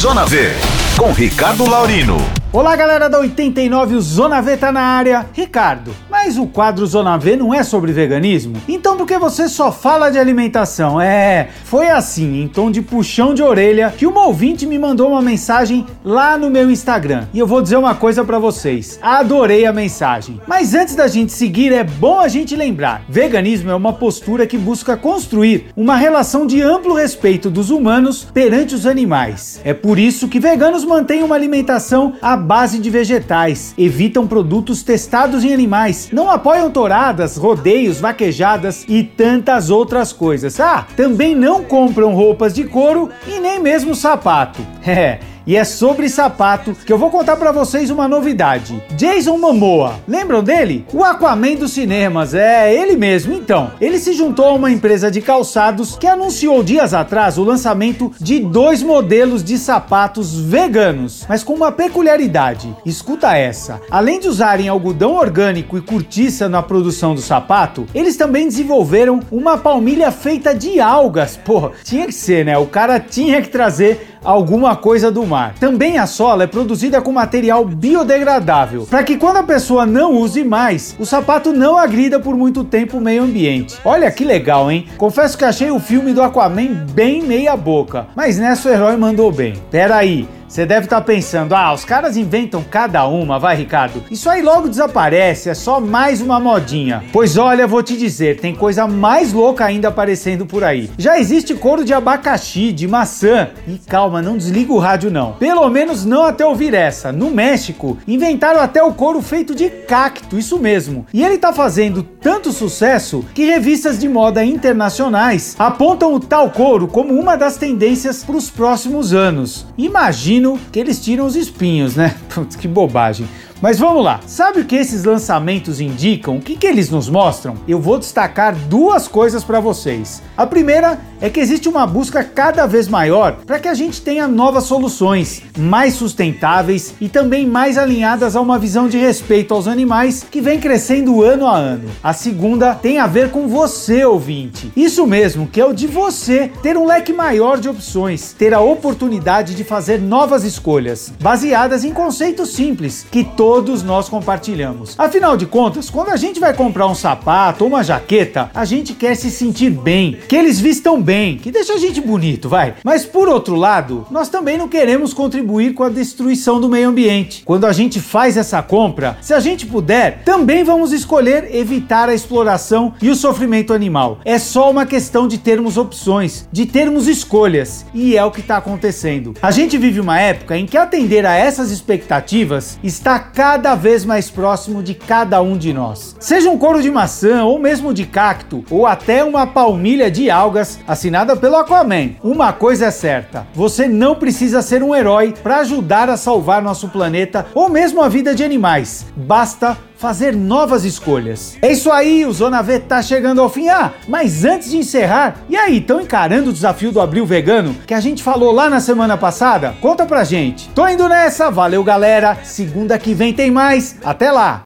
Zona V, com Ricardo Laurino. Olá, galera da 89, o Zona V tá na área. Ricardo, mas o quadro Zona V não é sobre veganismo? Então por que você só fala de alimentação? É, foi assim, em tom de puxão de orelha, que uma ouvinte me mandou uma mensagem lá no meu Instagram. E eu vou dizer uma coisa para vocês, adorei a mensagem. Mas antes da gente seguir, é bom a gente lembrar, veganismo é uma postura que busca construir uma relação de amplo respeito dos humanos perante os animais. É por isso que veganos mantêm uma alimentação à base de vegetais, evitam produtos testados em animais, não apoiam touradas, rodeios, vaquejadas e tantas outras coisas. Ah, também não compram roupas de couro e nem mesmo sapato. É. E é sobre sapato que eu vou contar para vocês uma novidade. Jason Momoa, lembram dele? O Aquaman dos cinemas, é ele mesmo. Então, ele se juntou a uma empresa de calçados que anunciou dias atrás o lançamento de dois modelos de sapatos veganos, mas com uma peculiaridade. Escuta essa. Além de usarem algodão orgânico e cortiça na produção do sapato, eles também desenvolveram uma palmilha feita de algas. Pô, tinha que ser, né? O cara tinha que trazer alguma coisa do mar. Também a sola é produzida com material biodegradável, para que quando a pessoa não use mais, o sapato não agrida por muito tempo o meio ambiente. Olha que legal, hein? Confesso que achei o filme do Aquaman bem meia boca, mas nessa o herói mandou bem. Pera aí, você deve estar tá pensando, ah, os caras inventam cada uma, vai Ricardo. Isso aí logo desaparece, é só mais uma modinha. Pois olha, vou te dizer, tem coisa mais louca ainda aparecendo por aí. Já existe couro de abacaxi, de maçã. E calma, não desliga o rádio não. Pelo menos não até ouvir essa. No México, inventaram até o couro feito de cacto, isso mesmo. E ele tá fazendo tanto sucesso que revistas de moda internacionais apontam o tal couro como uma das tendências para os próximos anos. Imagina que eles tiram os espinhos, né? Putz, que bobagem. Mas vamos lá, sabe o que esses lançamentos indicam? O que, que eles nos mostram? Eu vou destacar duas coisas para vocês. A primeira é que existe uma busca cada vez maior para que a gente tenha novas soluções, mais sustentáveis e também mais alinhadas a uma visão de respeito aos animais que vem crescendo ano a ano. A segunda tem a ver com você, ouvinte. Isso mesmo, que é o de você ter um leque maior de opções, ter a oportunidade de fazer novas escolhas, baseadas em conceitos simples que todos nós compartilhamos. Afinal de contas, quando a gente vai comprar um sapato ou uma jaqueta, a gente quer se sentir bem, que eles vistam bem bem, que deixa a gente bonito, vai. Mas por outro lado, nós também não queremos contribuir com a destruição do meio ambiente. Quando a gente faz essa compra, se a gente puder, também vamos escolher evitar a exploração e o sofrimento animal. É só uma questão de termos opções, de termos escolhas, e é o que está acontecendo. A gente vive uma época em que atender a essas expectativas está cada vez mais próximo de cada um de nós. Seja um couro de maçã, ou mesmo de cacto, ou até uma palmilha de algas, assinada pelo Aquaman. Uma coisa é certa: você não precisa ser um herói para ajudar a salvar nosso planeta ou mesmo a vida de animais. Basta fazer novas escolhas. É isso aí, o Zona V tá chegando ao fim. Ah, mas antes de encerrar, e aí, estão encarando o desafio do Abril Vegano que a gente falou lá na semana passada? Conta pra gente. Tô indo nessa, valeu galera. Segunda que vem tem mais. Até lá.